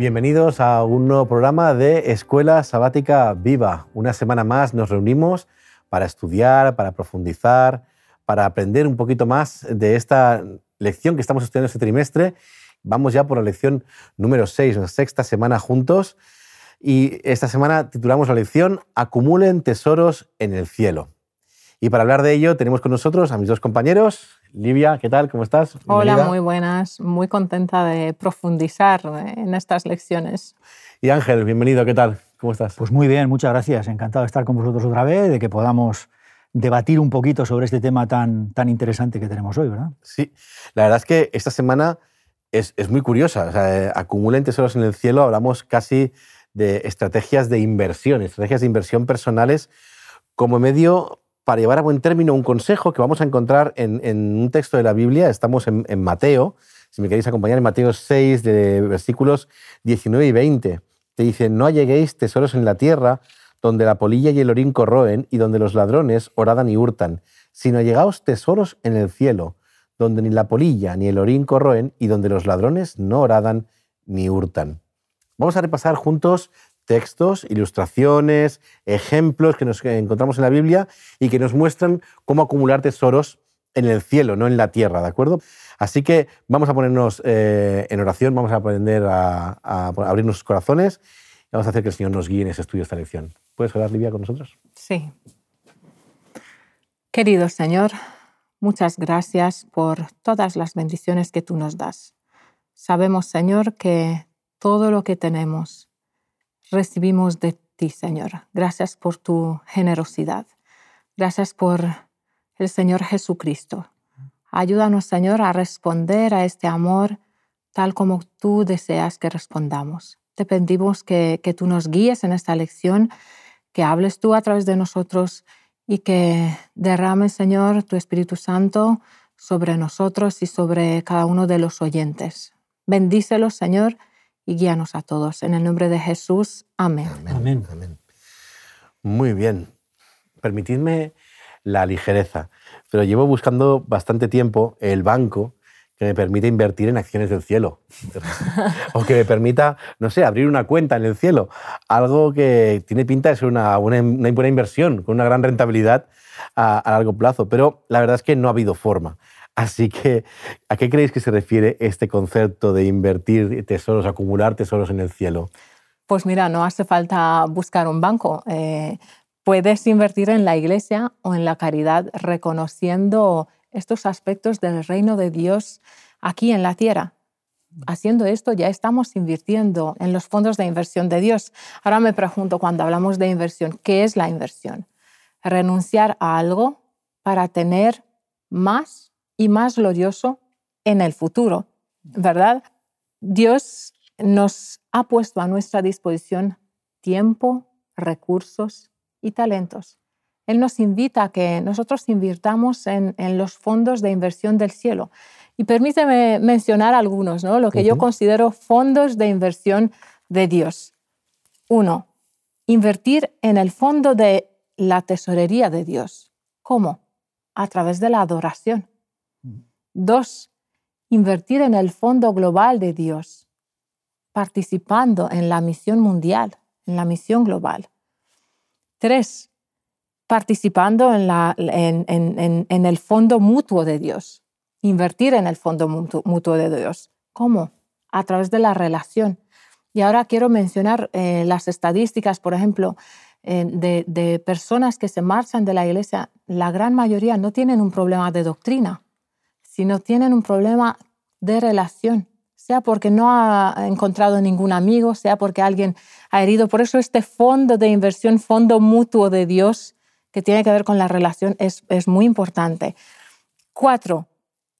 Bienvenidos a un nuevo programa de Escuela Sabática Viva. Una semana más nos reunimos para estudiar, para profundizar, para aprender un poquito más de esta lección que estamos estudiando este trimestre. Vamos ya por la lección número 6, la sexta semana juntos. Y esta semana titulamos la lección Acumulen tesoros en el cielo. Y para hablar de ello tenemos con nosotros a mis dos compañeros. Livia, ¿qué tal? ¿Cómo estás? Hola, muy buenas. Muy contenta de profundizar en estas lecciones. Y Ángel, bienvenido, ¿qué tal? ¿Cómo estás? Pues muy bien, muchas gracias. Encantado de estar con vosotros otra vez, de que podamos debatir un poquito sobre este tema tan, tan interesante que tenemos hoy, ¿verdad? Sí, la verdad es que esta semana es, es muy curiosa. O sea, eh, acumulen tesoros en el cielo, hablamos casi de estrategias de inversión, estrategias de inversión personales como medio para llevar a buen término un consejo que vamos a encontrar en, un texto de la Biblia. Estamos en, Mateo, si me queréis acompañar, en Mateo 6, de versículos 19 y 20. Te dice, no alleguéis tesoros en la tierra donde la polilla y el orín corroen y donde los ladrones oradan y hurtan, sino allegaos tesoros en el cielo, donde ni la polilla ni el orín corroen y donde los ladrones no oradan ni hurtan. Vamos a repasar juntos textos, ilustraciones, ejemplos que nos encontramos en la Biblia y que nos muestran cómo acumular tesoros en el cielo, no en la tierra, ¿de acuerdo? Así que vamos a ponernos eh, en oración, vamos a aprender a, a abrir nuestros corazones y vamos a hacer que el Señor nos guíe en ese estudio, esta lección. ¿Puedes orar, Livia, con nosotros? Sí. Querido Señor, muchas gracias por todas las bendiciones que tú nos das. Sabemos, Señor, que todo lo que tenemos recibimos de ti, Señor. Gracias por tu generosidad. Gracias por el Señor Jesucristo. Ayúdanos, Señor, a responder a este amor tal como tú deseas que respondamos. Te que, que tú nos guíes en esta lección, que hables tú a través de nosotros y que derrames, Señor, tu Espíritu Santo sobre nosotros y sobre cada uno de los oyentes. Bendícelos, Señor, y guíanos a todos. En el nombre de Jesús, amén. Amén. amén. Muy bien. Permitidme la ligereza, pero llevo buscando bastante tiempo el banco que me permite invertir en acciones del cielo. o que me permita, no sé, abrir una cuenta en el cielo. Algo que tiene pinta de ser una, una, buena inversión, con una gran rentabilidad a, a largo plazo. Pero la verdad es que no ha habido forma. Así que, ¿a qué creéis que se refiere este concepto de invertir tesoros, acumular tesoros en el cielo? Pues mira, no hace falta buscar un banco. Eh, puedes invertir en la iglesia o en la caridad reconociendo estos aspectos del reino de Dios aquí en la tierra. Haciendo esto ya estamos invirtiendo en los fondos de inversión de Dios. Ahora me pregunto, cuando hablamos de inversión, ¿qué es la inversión? Renunciar a algo para tener más y más glorioso en el futuro, ¿verdad? Dios nos ha puesto a nuestra disposición tiempo, recursos y talentos. Él nos invita a que nosotros invirtamos en, los fondos de inversión del cielo. Y permíteme mencionar algunos, ¿no? lo que yo considero fondos de inversión de Dios. Uno, invertir en el fondo de la tesorería de Dios. ¿Cómo? A través de la adoración. Dos, invertir en el fondo global de Dios, participando en la misión mundial, en la misión global. Tres, participando en, la, en, el fondo mutuo de Dios, invertir en el fondo mutuo, de Dios. ¿Cómo? A través de la relación. Y ahora quiero mencionar eh, las estadísticas, por ejemplo, eh, de, de personas que se marchan de la iglesia. La gran mayoría no tienen un problema de doctrina si no tienen un problema de relación, sea porque no ha encontrado ningún amigo, sea porque alguien ha herido. Por eso este fondo de inversión, fondo mutuo de Dios, que tiene que ver con la relación, es, es muy importante. Cuatro,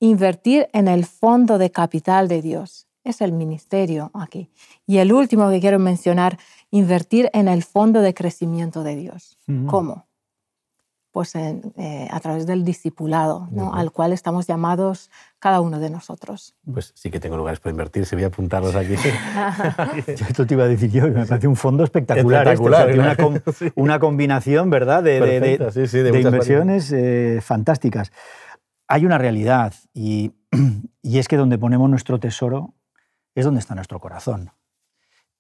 invertir en el fondo de capital de Dios. Es el ministerio aquí. Y el último que quiero mencionar, invertir en el fondo de crecimiento de Dios. ¿Cómo? Pues eh, a través del discipulado, al cual estamos llamados cada uno de nosotros. Pues sí que tengo lugares para invertir, se voy a apuntarlos aquí. esto te iba a decir yo, me parece un fondo espectacular. espectacular una, combinación, ¿verdad?, de, inversiones eh, fantásticas. Hay una realidad y, y es que donde ponemos nuestro tesoro es donde está nuestro corazón.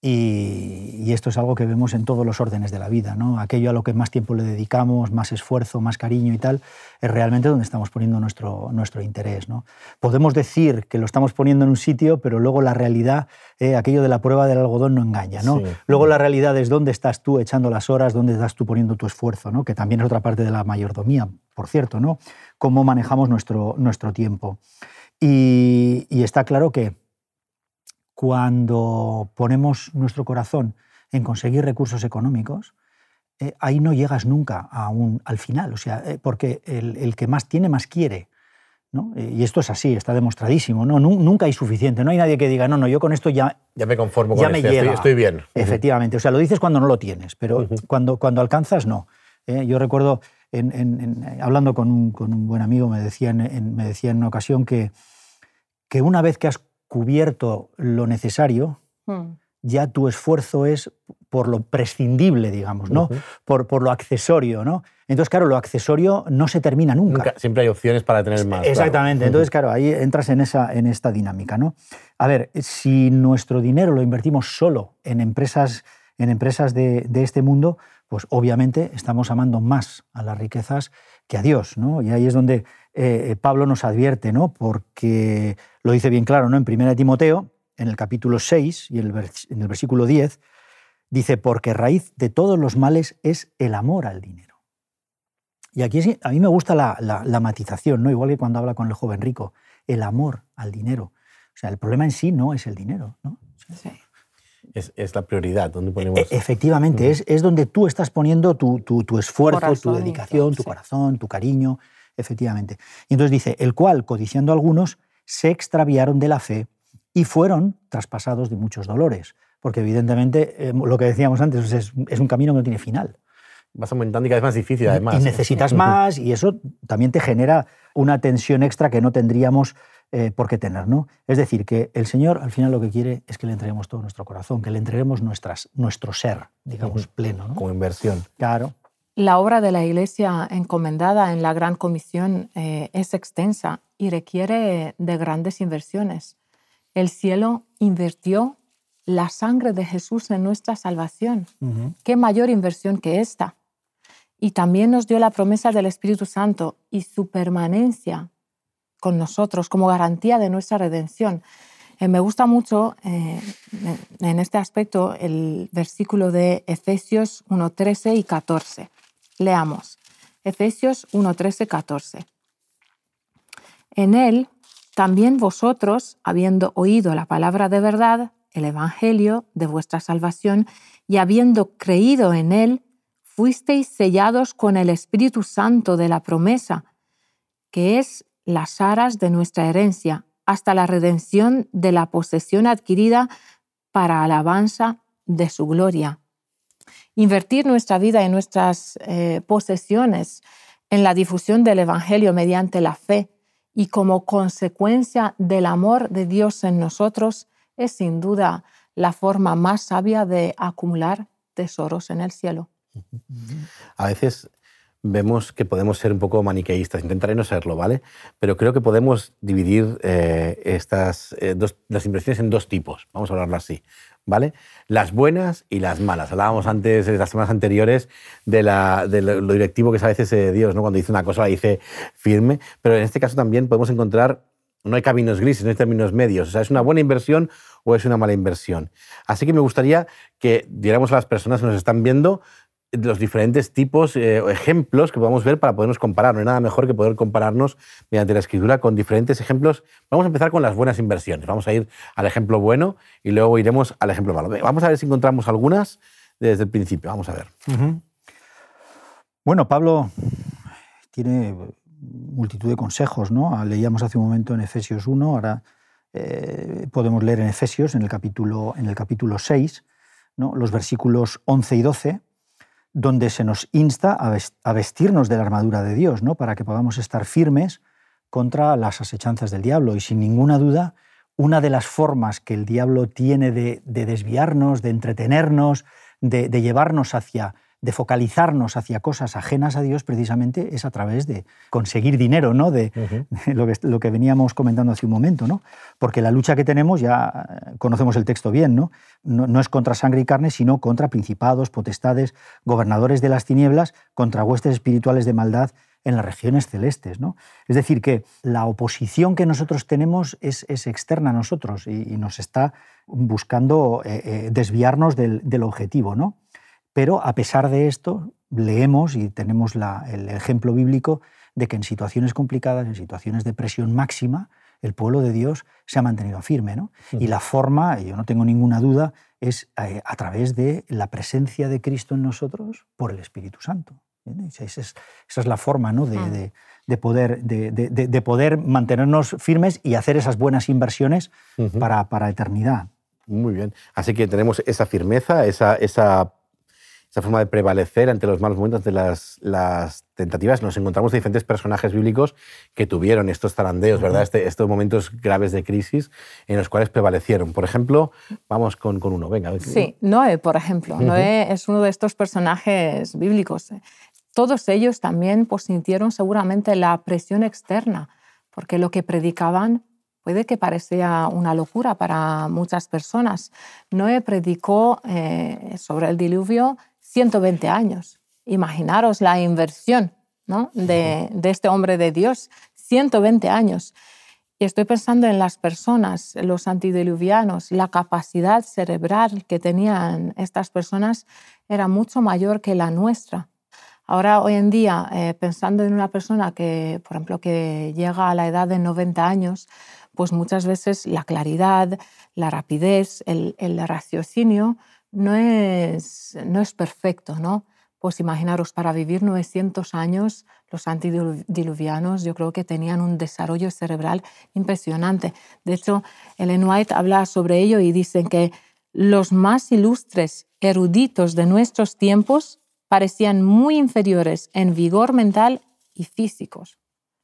Y, esto es algo que vemos en todos los órdenes de la vida, ¿no? Aquello a lo que más tiempo le dedicamos, más esfuerzo, más cariño y tal, es realmente donde estamos poniendo nuestro, nuestro interés, ¿no? Podemos decir que lo estamos poniendo en un sitio, pero luego la realidad, eh, aquello de la prueba del algodón no engaña, ¿no? Luego la realidad es dónde estás tú echando las horas, dónde estás tú poniendo tu esfuerzo, ¿no? Que también es otra parte de la mayordomía, por cierto, ¿no? Cómo manejamos nuestro, nuestro tiempo. y está claro que cuando ponemos nuestro corazón en conseguir recursos económicos, eh, ahí no llegas nunca a un, al final, o sea, eh, porque el, que más tiene, más quiere. ¿no? Eh, y esto es así, está demostradísimo. ¿no? Nunca hay suficiente, no hay nadie que diga, no, no, yo con esto ya... Ya me conformo con esto, estoy, bien. Efectivamente, o sea, lo dices cuando no lo tienes, pero cuando, cuando alcanzas, no. yo recuerdo, hablando con un, con un, buen amigo, me decía en, me decía en una ocasión que, que una vez que has cubierto lo necesario, hmm. ya tu esfuerzo es por lo prescindible, digamos, ¿no? por, por, lo accesorio, ¿no? Entonces, claro, lo accesorio no se termina nunca. siempre hay opciones para tener más. Exactamente. Entonces, claro, ahí entras en, esa, en esta dinámica, ¿no? A ver, si nuestro dinero lo invertimos solo en empresas, en empresas de, de este mundo, pues obviamente estamos amando más a las riquezas que a Dios, ¿no? Y ahí es donde eh, Pablo nos advierte, ¿no? Porque lo dice bien claro, ¿no? En 1 Timoteo, en el capítulo 6 y en el, versículo 10, dice, porque raíz de todos los males es el amor al dinero. Y aquí a mí me gusta la, matización, ¿no? igual que cuando habla con el joven rico, el amor al dinero. O sea, el problema en sí no es el dinero. ¿no? Sí es, la prioridad, donde ponemos... E, efectivamente, es, es, donde tú estás poniendo tu, tu, esfuerzo, tu dedicación, tu corazón, tu cariño, efectivamente. Y entonces dice, el cual, codiciando algunos, se extraviaron de la fe y fueron traspasados de muchos dolores. Porque evidentemente, eh, lo que decíamos antes, es, es un camino que no tiene final vas aumentando y cada vez más difícil además. Y necesitas más y eso también te genera una tensión extra que no tendríamos eh, por qué tener. ¿no? Es decir, que el Señor al final lo que quiere es que le entreguemos todo nuestro corazón, que le entreguemos nuestras, nuestro ser, digamos, pleno. ¿no? Como inversión. Claro. La obra de la Iglesia encomendada en la Gran Comisión eh, es extensa y requiere de grandes inversiones. El cielo invirtió la sangre de Jesús en nuestra salvación. ¿Qué mayor inversión que esta? Y también nos dio la promesa del Espíritu Santo y su permanencia con nosotros como garantía de nuestra redención. Eh, me gusta mucho eh, en este aspecto el versículo de Efesios 1.13 y 14. Leamos. Efesios 1.13, 14. En él también vosotros, habiendo oído la palabra de verdad, el Evangelio de vuestra salvación, y habiendo creído en él, fuisteis sellados con el Espíritu Santo de la promesa, que es las aras de nuestra herencia, hasta la redención de la posesión adquirida para alabanza de su gloria. Invertir nuestra vida y nuestras eh, posesiones en la difusión del Evangelio mediante la fe y como consecuencia del amor de Dios en nosotros es sin duda la forma más sabia de acumular tesoros en el cielo. A veces vemos que podemos ser un poco maniqueístas. Intentaré no serlo, ¿vale? Pero creo que podemos dividir eh, estas, eh, las inversiones en dos tipos, vamos a hablarlo así, ¿vale? Las buenas y las malas. Hablábamos antes, en las semanas anteriores, de, la, de, lo directivo que es a veces eh, Dios, ¿no? Cuando dice una cosa la dice firme, pero en este caso también podemos encontrar, no hay caminos grises, no hay términos medios, o sea, es una buena inversión o es una mala inversión. Así que me gustaría que diéramos a las personas que nos están viendo los diferentes tipos eh, o ejemplos que podamos ver para podernos comparar. No hay nada mejor que poder compararnos mediante la escritura con diferentes ejemplos. Vamos a empezar con las buenas inversiones. Vamos a ir al ejemplo bueno y luego iremos al ejemplo malo. Vamos a ver si encontramos algunas desde el principio. Vamos a ver. Bueno, Pablo tiene multitud de consejos, ¿no? Leíamos hace un momento en Efesios 1, ahora eh, podemos leer en Efesios, en el capítulo, en el capítulo 6, ¿no? los versículos 11 y 12 donde se nos insta a vestirnos de la armadura de Dios, ¿no? para que podamos estar firmes contra las asechanzas del diablo. Y sin ninguna duda, una de las formas que el diablo tiene de, desviarnos, de entretenernos, de, llevarnos hacia de focalizarnos hacia cosas ajenas a Dios precisamente es a través de conseguir dinero, ¿no? de, lo, que, lo, que, veníamos comentando hace un momento. ¿no? Porque la lucha que tenemos, ya conocemos el texto bien, ¿no? No, no es contra sangre y carne, sino contra principados, potestades, gobernadores de las tinieblas, contra huestes espirituales de maldad en las regiones celestes. ¿no? Es decir, que la oposición que nosotros tenemos es, externa a nosotros y, nos está buscando eh, eh, desviarnos del, objetivo. ¿no? Pero a pesar de esto, leemos y tenemos el ejemplo bíblico de que en situaciones complicadas, en situaciones de presión máxima, el pueblo de Dios se ha mantenido firme. ¿no? Y la forma, yo no tengo ninguna duda, es eh, a través de la presencia de Cristo en nosotros por el Espíritu Santo. Esa es, la forma ¿no? de, ah. poder, de, poder mantenernos firmes y hacer esas buenas inversiones para, para eternidad. Muy bien. Así que tenemos esa firmeza, esa, esa esa forma de prevalecer ante los malos momentos, ante las, tentativas. Nos encontramos diferentes personajes bíblicos que tuvieron estos zarandeos, ¿verdad? Este, estos momentos graves de crisis en los cuales prevalecieron. Por ejemplo, vamos con, con uno. Venga. Sí, Noé, por ejemplo. Noé es uno de estos personajes bíblicos. Todos ellos también pues, sintieron seguramente la presión externa, porque lo que predicaban puede que parecía una locura para muchas personas. Noé predicó eh, sobre el diluvio 120 años. Imaginaros la inversión de, este hombre de Dios, 120 años. Y estoy pensando en las personas, los antidiluvianos, la capacidad cerebral que tenían estas personas era mucho mayor que la nuestra. Ahora, hoy en día, eh, pensando en una persona que, por ejemplo, que llega a la edad de 90 años, pues muchas veces la claridad, la rapidez, el, el raciocinio no es, no es perfecto, ¿no? Pues imaginaros, para vivir 900 años, los antidiluvianos yo creo que tenían un desarrollo cerebral impresionante. De hecho, Ellen White habla sobre ello y dicen que los más ilustres eruditos de nuestros tiempos parecían muy inferiores en vigor mental y físicos.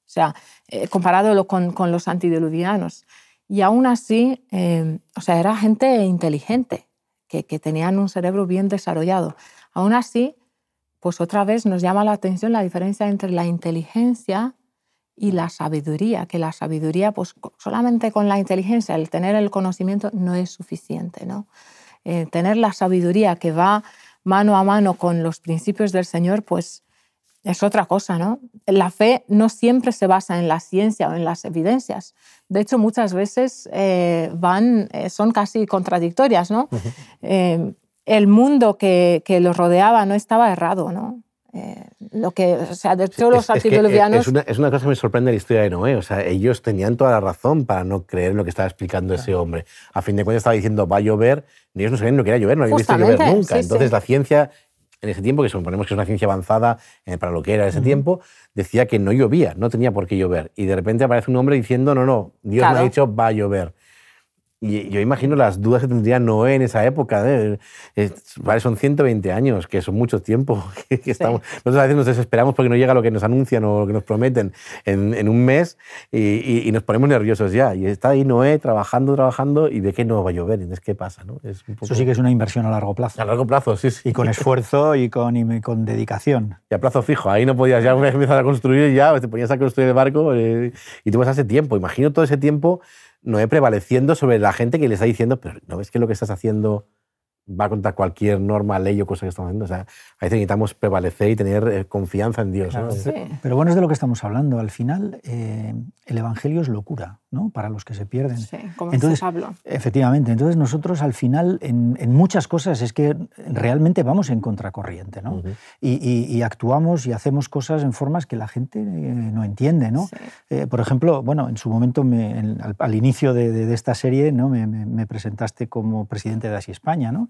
O sea, eh, comparado con, con, los antidiluvianos. Y aún así, eh, o sea, era gente inteligente, que, tenían un cerebro bien desarrollado. Aún así, pues otra vez nos llama la atención la diferencia entre la inteligencia y la sabiduría, que la sabiduría, pues solamente con la inteligencia, el tener el conocimiento no es suficiente, ¿no? Eh, tener la sabiduría que va mano a mano con los principios del Señor, pues es otra cosa, ¿no? La fe no siempre se basa en la ciencia o en las evidencias. De hecho, muchas veces eh, van, eh, son casi contradictorias, ¿no? Eh, el mundo que, que, los rodeaba no estaba errado, ¿no? lo que, o sea, de hecho, los es, es, una, es, una, cosa que me sorprende la historia de Noé. O sea, ellos tenían toda la razón para no creer en lo que estaba explicando ese hombre. A fin de cuentas estaba diciendo, va a llover, ellos no sabían no quería llover, no habían visto llover nunca. Entonces la ciencia en ese tiempo, que suponemos que es una ciencia avanzada eh, para lo que era ese tiempo, decía que no llovía, no tenía por qué llover. Y de repente aparece un hombre diciendo, no, no, Dios me ha dicho va a llover. Y yo imagino las dudas que tendría Noé en esa época. ¿eh? son 120 años, que son mucho tiempo. Que estamos, Nosotros a veces nos desesperamos porque no llega lo que nos anuncian o lo que nos prometen en, un mes y, nos ponemos nerviosos ya. Y está ahí Noé trabajando, trabajando y de qué no va a llover. Entonces, ¿qué pasa? ¿no? Es Eso sí que es una inversión a largo plazo. A largo plazo, sí, sí. Y con esfuerzo y con, y con dedicación. Y a plazo fijo. Ahí no podías ya empezar a construir ya, te ponías a construir el barco eh, y tú vas hace tiempo. Imagino todo ese tiempo Noé prevaleciendo sobre la gente que le está diciendo, pero ¿no ves que lo que estás haciendo va contra cualquier norma, ley o cosa que estamos haciendo. O sea, a veces necesitamos prevalecer y tener eh, confianza en Dios. Pero bueno, es de lo que estamos hablando. Al final, eh, el Evangelio es locura ¿no? para los que se pierden. Sí, como entonces, hablo. Efectivamente. Entonces nosotros al final, en, muchas cosas, es que realmente vamos en contracorriente. ¿no? y, actuamos y hacemos cosas en formas que la gente eh, no entiende. ¿no? por ejemplo, bueno, en su momento, al, inicio de, esta serie, ¿no? Me, me, presentaste como presidente de Así España. ¿no?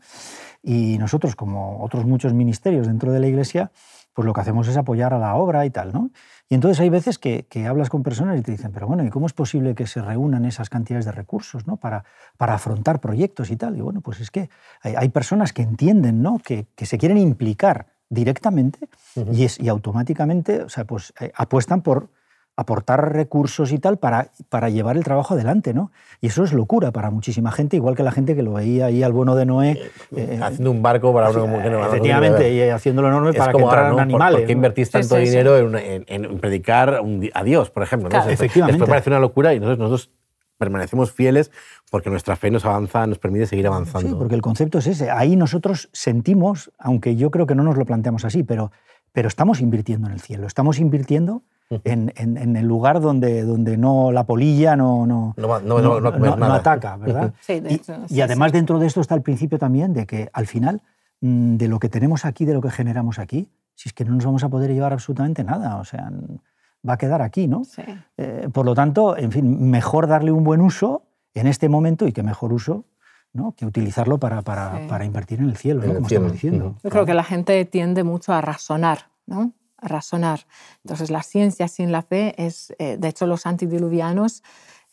Y nosotros, como otros muchos ministerios dentro de la Iglesia, pues lo que hacemos es apoyar a la obra y tal, ¿no? Y entonces hay veces que, hablas con personas y te dicen, pero bueno, ¿y cómo es posible que se reúnan esas cantidades de recursos ¿no? para, para afrontar proyectos y tal? Y bueno, pues es que hay, personas que entienden ¿no? que, que, se quieren implicar directamente y, es, y automáticamente o sea, pues, eh, apuestan por aportar recursos y tal para, para llevar el trabajo adelante, ¿no? Y eso es locura para muchísima gente, igual que la gente que lo veía ahí al bueno de Noé. Eh, eh, haciendo un barco para uno como que no Efectivamente, y haciéndolo enorme para que entraran animales. ¿Por qué invertís tanto dinero en, predicar a Dios, por ejemplo? efectivamente. Después parece una locura y nosotros, nosotros permanecemos fieles porque nuestra fe nos avanza, nos permite seguir avanzando. Sí, porque el concepto es ese. Ahí nosotros sentimos, aunque yo creo que no nos lo planteamos así, pero, pero estamos invirtiendo en el cielo, estamos invirtiendo en, en, el lugar donde, donde no la polilla no, no, no, ataca, ¿verdad? Sí, de hecho, y, y, además dentro de esto está el principio también de que al final mm, de lo que tenemos aquí, de lo que generamos aquí, si es que no nos vamos a poder llevar absolutamente nada, o sea, va a quedar aquí, ¿no? Sí. Eh, por lo tanto, en fin, mejor darle un buen uso en este momento y que mejor uso ¿no? que utilizarlo para, para, para, invertir en el cielo, ¿no? como estamos diciendo. Yo creo que la gente tiende mucho a razonar, ¿no? Razonar. Entonces, la ciencia sin la fe es, eh, de hecho, los antidiluvianos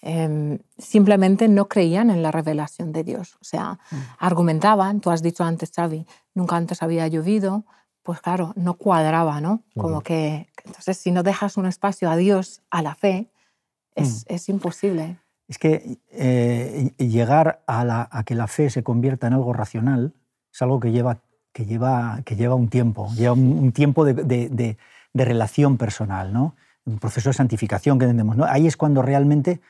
em, simplemente no creían en la revelación de Dios. O sea, mm. argumentaban, tú has dicho antes, Xavi, nunca antes había llovido, pues claro, no cuadraba, ¿no? Como que, entonces, si no dejas un espacio a Dios, a la fe, es, mm. es imposible. Es que eh, llegar a, que la fe se convierta en algo racional es algo que lleva, que lleva, que lleva un tiempo, lleva un, tiempo de, relación personal, ¿no? un proceso de santificación que entendemos. ¿no? Ahí es cuando realmente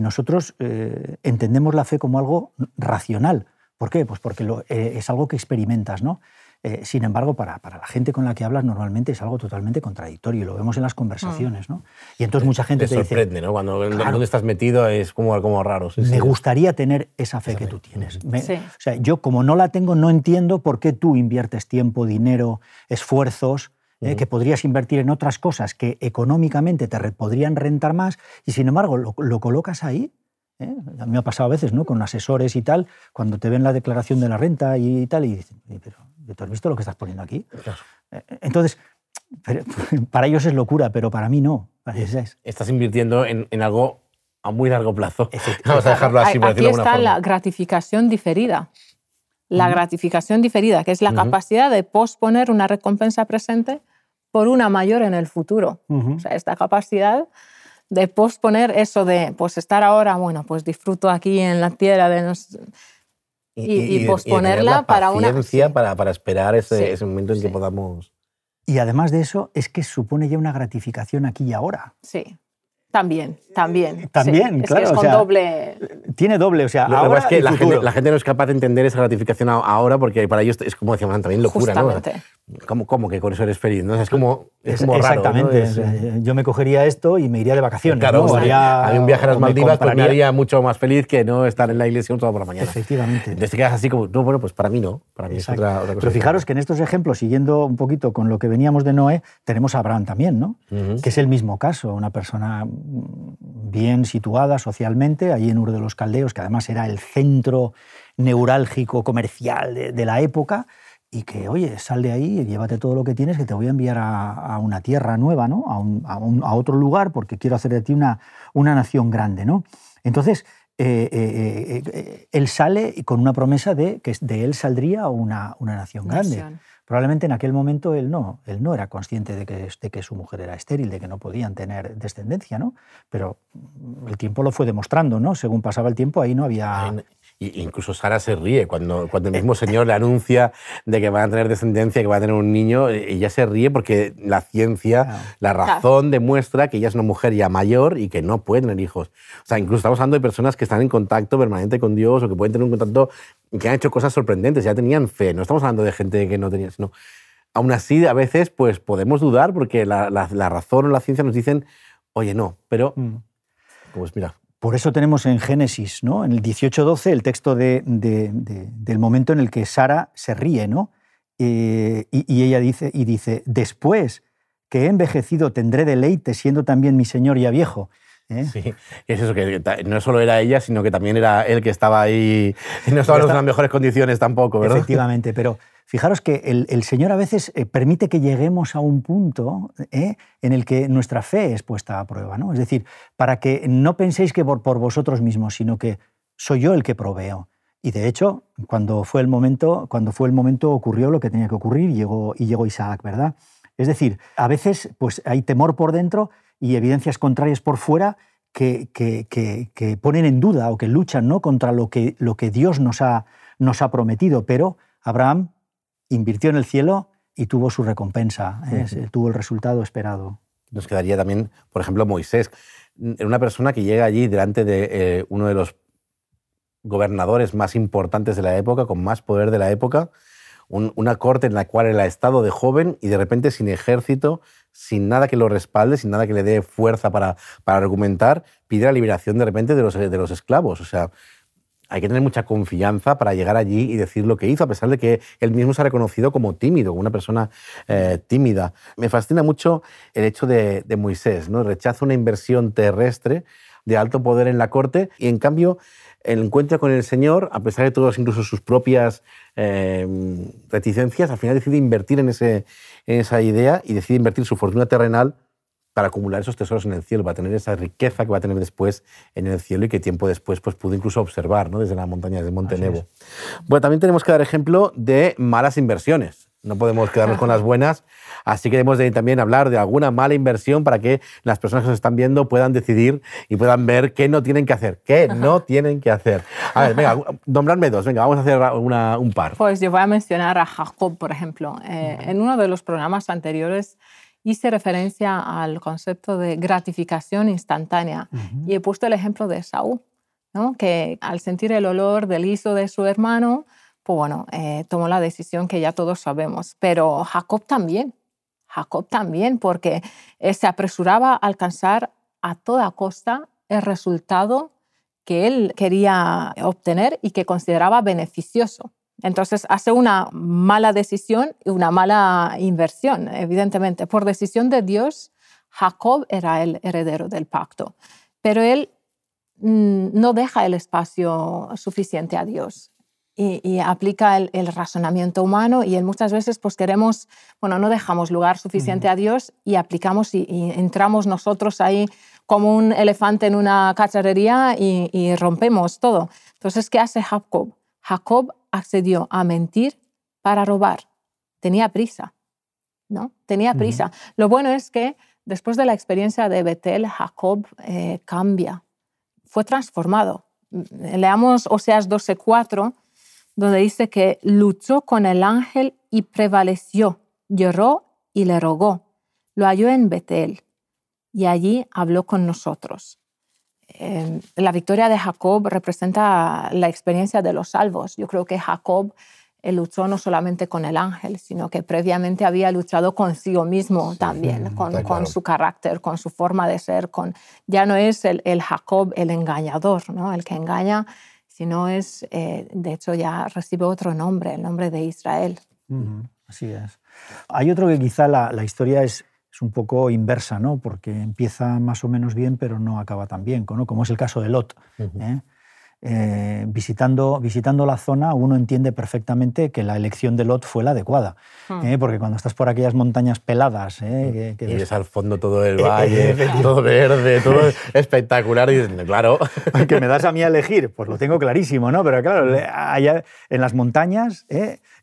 nosotros eh, entendemos la fe como algo racional. ¿Por qué? Pues porque eh, es algo que experimentas. ¿no? Eh, sin embargo, para, para, la gente con la que hablas normalmente es algo totalmente contradictorio y lo vemos en las conversaciones. ¿no? Y entonces mucha gente te, te sorprende, ¿no? Cuando donde estás metido es como, como raro. me gustaría tener esa fe que tú tienes. O sea, yo como no la tengo, no entiendo por qué tú inviertes tiempo, dinero, esfuerzos, eh, que podrías invertir en otras cosas que económicamente te podrían rentar más y sin embargo lo, lo colocas ahí ¿eh? A mí me ha pasado a veces, ¿no? Con asesores y tal, cuando te ven la declaración de la renta y tal, y dicen, pero ¿tú has visto lo que estás poniendo aquí? Eh, Entonces, para ellos es locura, pero para mí no. Estás invirtiendo en, algo a muy largo plazo. Vamos a dejarlo así. Aquí está la gratificación diferida. La gratificación diferida, que es la capacidad de posponer una recompensa presente por una mayor en el futuro. O sea, esta capacidad de posponer eso de, pues estar ahora, bueno, pues disfruto aquí en la tierra de nos... Y, posponerla para una... Para, para esperar ese, ese momento en que podamos... Y además de eso, es que supone ya una gratificación aquí y ahora. Sí. También, también. También, claro. Es con doble. Tiene doble, o sea, ahora es que la gente, no es capaz de entender esa gratificación ahora porque para ellos es como decíamos también locura, Justamente. ¿no? ¿Cómo, ¿Cómo, que con eso eres feliz? ¿no? Es como, es como Exactamente. Raro, Yo me cogería esto y me iría de vacaciones. Claro, ¿no? haría, a un viaje a las Maldivas pues me haría mucho más feliz que no estar en la iglesia un sábado por la mañana. Efectivamente. Entonces te quedas así como, no, bueno, pues para mí no. Para mí es otra, otra, cosa. Pero fijaros que en estos ejemplos, siguiendo un poquito con lo que veníamos de Noé, tenemos a Abraham también, ¿no? Que es el mismo caso, una persona bien situada socialmente, allí en Ur de los Caldeos, que además era el centro neurálgico comercial de, la época, y que, oye, sal de ahí, llévate todo lo que tienes, que te voy a enviar a, una tierra nueva, ¿no? A, otro lugar, porque quiero hacer de ti una, una nación grande. ¿no? Entonces, eh, eh, eh, él sale con una promesa de que de él saldría una, una nación grande. Probablemente en aquel momento él no, él no era consciente de que, de que su mujer era estéril, de que no podían tener descendencia, ¿no? Pero el tiempo lo fue demostrando, ¿no? Según pasaba el tiempo, ahí no había... Incluso Sara se ríe cuando, cuando el mismo señor le anuncia de que va a tener descendencia, que va a tener un niño, ella se ríe porque la ciencia, la razón demuestra que ella es una mujer ya mayor y que no puede tener hijos. O sea, incluso estamos hablando de personas que están en contacto permanente con Dios o que pueden tener un contacto, que han hecho cosas sorprendentes, ya tenían fe. No estamos hablando de gente que no tenía, sino... Aún así, a veces pues, podemos dudar porque la, la, razón o la ciencia nos dicen, oye, no, pero... Mm. Pues mira, por eso tenemos en Génesis, ¿no? en el 18.12, el texto de, del momento en el que Sara se ríe, ¿no? Eh, y, ella dice, y dice, después que he envejecido tendré deleite siendo también mi señor ya viejo. ¿eh? Sí, es eso, que no solo era ella, sino que también era él que estaba ahí, no estaba en las mejores condiciones tampoco, ¿verdad? Efectivamente, pero Fijaros que el, Señor a veces eh, permite que lleguemos a un punto eh, en el que nuestra fe es puesta a prueba. ¿no? Es decir, para que no penséis que por, vosotros mismos, sino que soy yo el que proveo. Y de hecho, cuando fue el momento, cuando fue el momento ocurrió lo que tenía que ocurrir y llegó, y llegó Isaac, ¿verdad? Es decir, a veces pues, hay temor por dentro y evidencias contrarias por fuera que, que, ponen en duda o que luchan ¿no? contra lo que, lo que Dios nos ha, nos ha prometido. Pero Abraham invirtió en el cielo y tuvo su recompensa, tuvo el resultado esperado. Nos quedaría también, por ejemplo, Moisés, una persona que llega allí delante de eh, uno de los gobernadores más importantes de la época, con más poder de la época, una corte en la cual él ha estado de joven y de repente sin ejército, sin nada que lo respalde, sin nada que le dé fuerza para, para argumentar, pide la liberación de repente de los, de los esclavos. O sea, hay que tener mucha confianza para llegar allí y decir lo que hizo, a pesar de que él mismo se ha reconocido como tímido, una persona eh, tímida. Me fascina mucho el hecho de, Moisés, ¿no? rechaza una inversión terrestre de alto poder en la corte y en cambio el encuentro con el Señor, a pesar de todas incluso sus propias eh, reticencias, al final decide invertir en esa idea y decide invertir su fortuna terrenal para acumular esos tesoros en el cielo, para tener esa riqueza que va a tener después en el cielo y que tiempo después pues, pudo incluso observar ¿no? desde la montaña de Monte Nebo. Bueno, también tenemos que dar ejemplo de malas inversiones. No podemos quedarnos con las buenas, así que debemos de también hablar de alguna mala inversión para que las personas que nos están viendo puedan decidir y puedan ver qué no tienen que hacer, qué no tienen que hacer. A ver, venga, nombradme dos, venga, vamos a hacer una, un par. Pues yo voy a mencionar a Jacob, por ejemplo. Eh, en uno de los programas anteriores hice referencia al concepto de gratificación instantánea y he puesto el ejemplo de Saúl, ¿no? que al sentir el olor del hizo de su hermano, pues bueno, eh, tomó la decisión que ya todos sabemos. Pero Jacob también, Jacob también, porque se apresuraba a alcanzar a toda costa el resultado que él quería obtener y que consideraba beneficioso. Entonces hace una mala decisión y una mala inversión, evidentemente. Por decisión de Dios, Jacob era el heredero del pacto, pero él mm, no deja el espacio suficiente a Dios y, aplica el, razonamiento humano y muchas veces pues queremos, bueno, no dejamos lugar suficiente a Dios y aplicamos y, entramos nosotros ahí como un elefante en una cacharrería y, y rompemos todo. Entonces, ¿qué hace Jacob? Jacob accedió a mentir para robar. Tenía prisa, ¿no? Tenía prisa. Lo bueno es que después de la experiencia de Betel, Jacob eh, cambia, fue transformado. Leamos Oseas 12:4, donde dice que luchó con el ángel y prevaleció, lloró y le rogó. Lo halló en Betel y allí habló con nosotros. Em, la victoria de Jacob representa la experiencia de los salvos. Yo creo que Jacob eh, luchó no solamente con el ángel, sino que previamente había luchado consigo mismo también, con, su carácter, con su forma de ser. Con, ya no es el, Jacob el engañador, ¿no? el que engaña, sino es, eh, de hecho ya recibe otro nombre, el nombre de Israel. Así es. Hay otro que quizá la, la historia es es un poco inversa, ¿no? porque empieza más o menos bien, pero no acaba tan bien, ¿no? como es el caso de Lot. ¿eh? Eh, visitando, visitando la zona, uno entiende perfectamente que la elección de Lot fue la adecuada. Hmm. ¿eh? Porque cuando estás por aquellas montañas peladas. Que, y ves al fondo todo el valle, todo verde, todo espectacular. Y dices, claro. Que me das a mí a elegir, pues lo tengo clarísimo, ¿no? Pero claro, allá en las montañas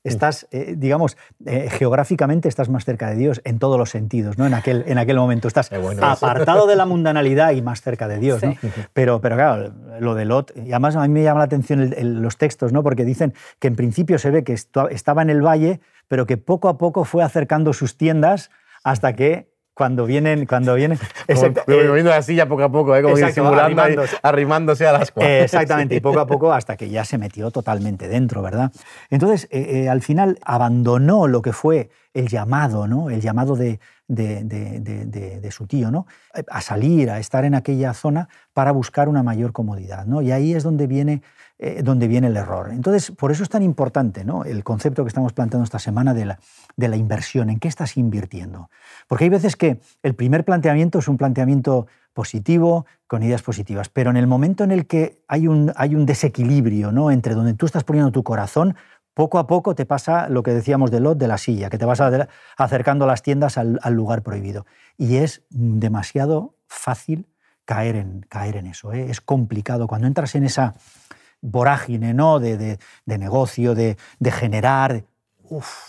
estás, eh, digamos, eh, geográficamente estás más cerca de Dios en todos los sentidos, ¿no? En aquel, en aquel momento estás apartado de la mundanalidad y más cerca de Dios, ¿no? Pero, pero claro, lo de Lot, y además a mí me llama la atención los textos, ¿no? Porque dicen que en principio se ve que estaba en el valle, pero que poco a poco fue acercando sus tiendas hasta que cuando vienen, cuando vienen. moviendo la silla poco a poco, ¿eh? como simulando, arrimándose. a las cuatro. exactamente, y poco a poco hasta que ya se metió totalmente dentro, ¿verdad? Entonces, eh, eh, al final abandonó lo que fue el llamado, ¿no? El llamado de, de, su tío, ¿no? A salir, a estar en aquella zona para buscar una mayor comodidad, ¿no? Y ahí es donde viene eh, donde viene el error. Entonces, por eso es tan importante ¿no? el concepto que estamos planteando esta semana de la, de la inversión, en qué estás invirtiendo. Porque hay veces que el primer planteamiento es un planteamiento positivo, con ideas positivas, pero en el momento en el que hay un, hay un desequilibrio ¿no? entre donde tú estás poniendo tu corazón, poco a poco te pasa lo que decíamos de Lot de la silla, que te vas acercando las tiendas al, lugar prohibido. Y es demasiado fácil caer en, caer en eso. ¿eh? Es complicado. Cuando entras en esa, vorágine ¿no? de, de, negocio, de, de generar,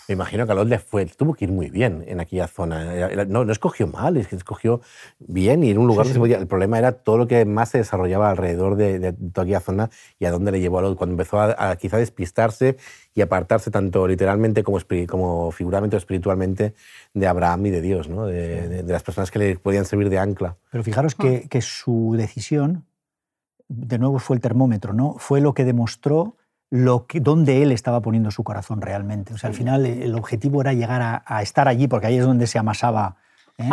Me imagino que a fue, tuvo que ir muy bien en aquella zona. No, no escogió mal, es que escogió bien y en un lugar donde se podía. El problema era todo lo que más se desarrollaba alrededor de, toda aquella zona y a dónde le llevó a Lot cuando empezó a, quizá despistarse y apartarse tanto literalmente como, como figuramente o espiritualmente de Abraham y de Dios, ¿no? de, las personas que le podían servir de ancla. Pero fijaros que, que su decisión, de nuevo fue el termómetro, ¿no? fue lo que demostró lo que, dónde él estaba poniendo su corazón realmente. O sea, al final el objetivo era llegar a, estar allí, porque ahí es donde se amasaba. ¿eh?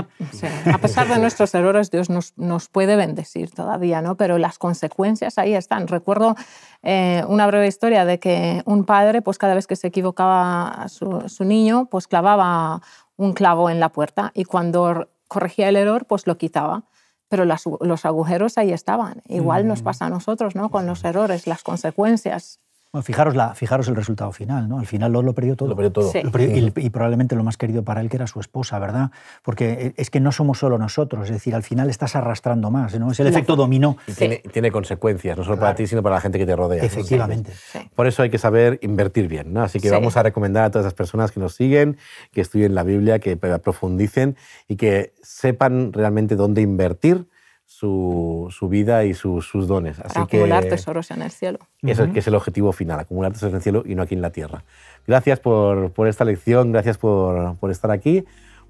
A, pesar de nuestros errores, Dios nos, nos, puede bendecir todavía, ¿no? Pero las consecuencias ahí están. Recuerdo eh, una breve historia de que un padre, pues cada vez que se equivocaba su, su niño, pues clavaba un clavo en la puerta y cuando corregía el error, pues lo quitaba pero los agujeros ahí estaban. Igual nos mm. pasa a nosotros, ¿no? Con los errores, las consecuencias fijaros, la, fijaros el resultado final, ¿no? Al final lo, lo perdió todo. Lo perdió todo. y, probablemente lo más querido para él, que era su esposa, ¿verdad? Porque es que no somos solo nosotros, es decir, al final estás arrastrando más, ¿no? Es el efecto dominó. Y tiene, consecuencias, no solo para ti, sino para la gente que te rodea. Efectivamente. Por eso hay que saber invertir bien, ¿no? Así que vamos a recomendar a todas las personas que nos siguen, que estudien la Biblia, que profundicen y que sepan realmente dónde invertir su, su vida y sus dones. Así acumular tesoros en el cielo. Eso que es el objetivo final, acumular tesoros en el cielo y no aquí en la tierra. Gracias por, por esta lección, gracias por, por, estar aquí,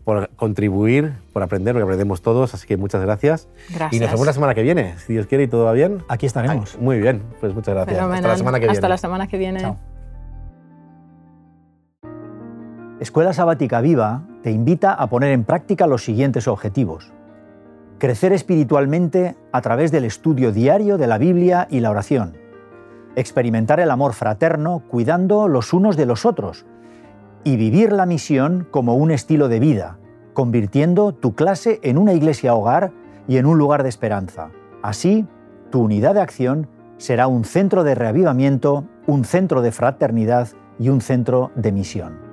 por contribuir, por aprender, porque aprendemos todos, así que muchas gracias. Gracias. Y nos vemos la semana que viene, si Dios quiere y todo va bien. Aquí estaremos. muy bien, pues muchas gracias. Hasta la semana que viene. Hasta la semana que viene. Chao. Escuela Sabática Viva te invita a poner en práctica los siguientes objetivos crecer espiritualmente a través del estudio diario de la Biblia y la oración, experimentar el amor fraterno cuidando los unos de los otros y vivir la misión como un estilo de vida, convirtiendo tu clase en una iglesia hogar y en un lugar de esperanza. Así, tu unidad de acción será un centro de reavivamiento, un centro de fraternidad y un centro de misión.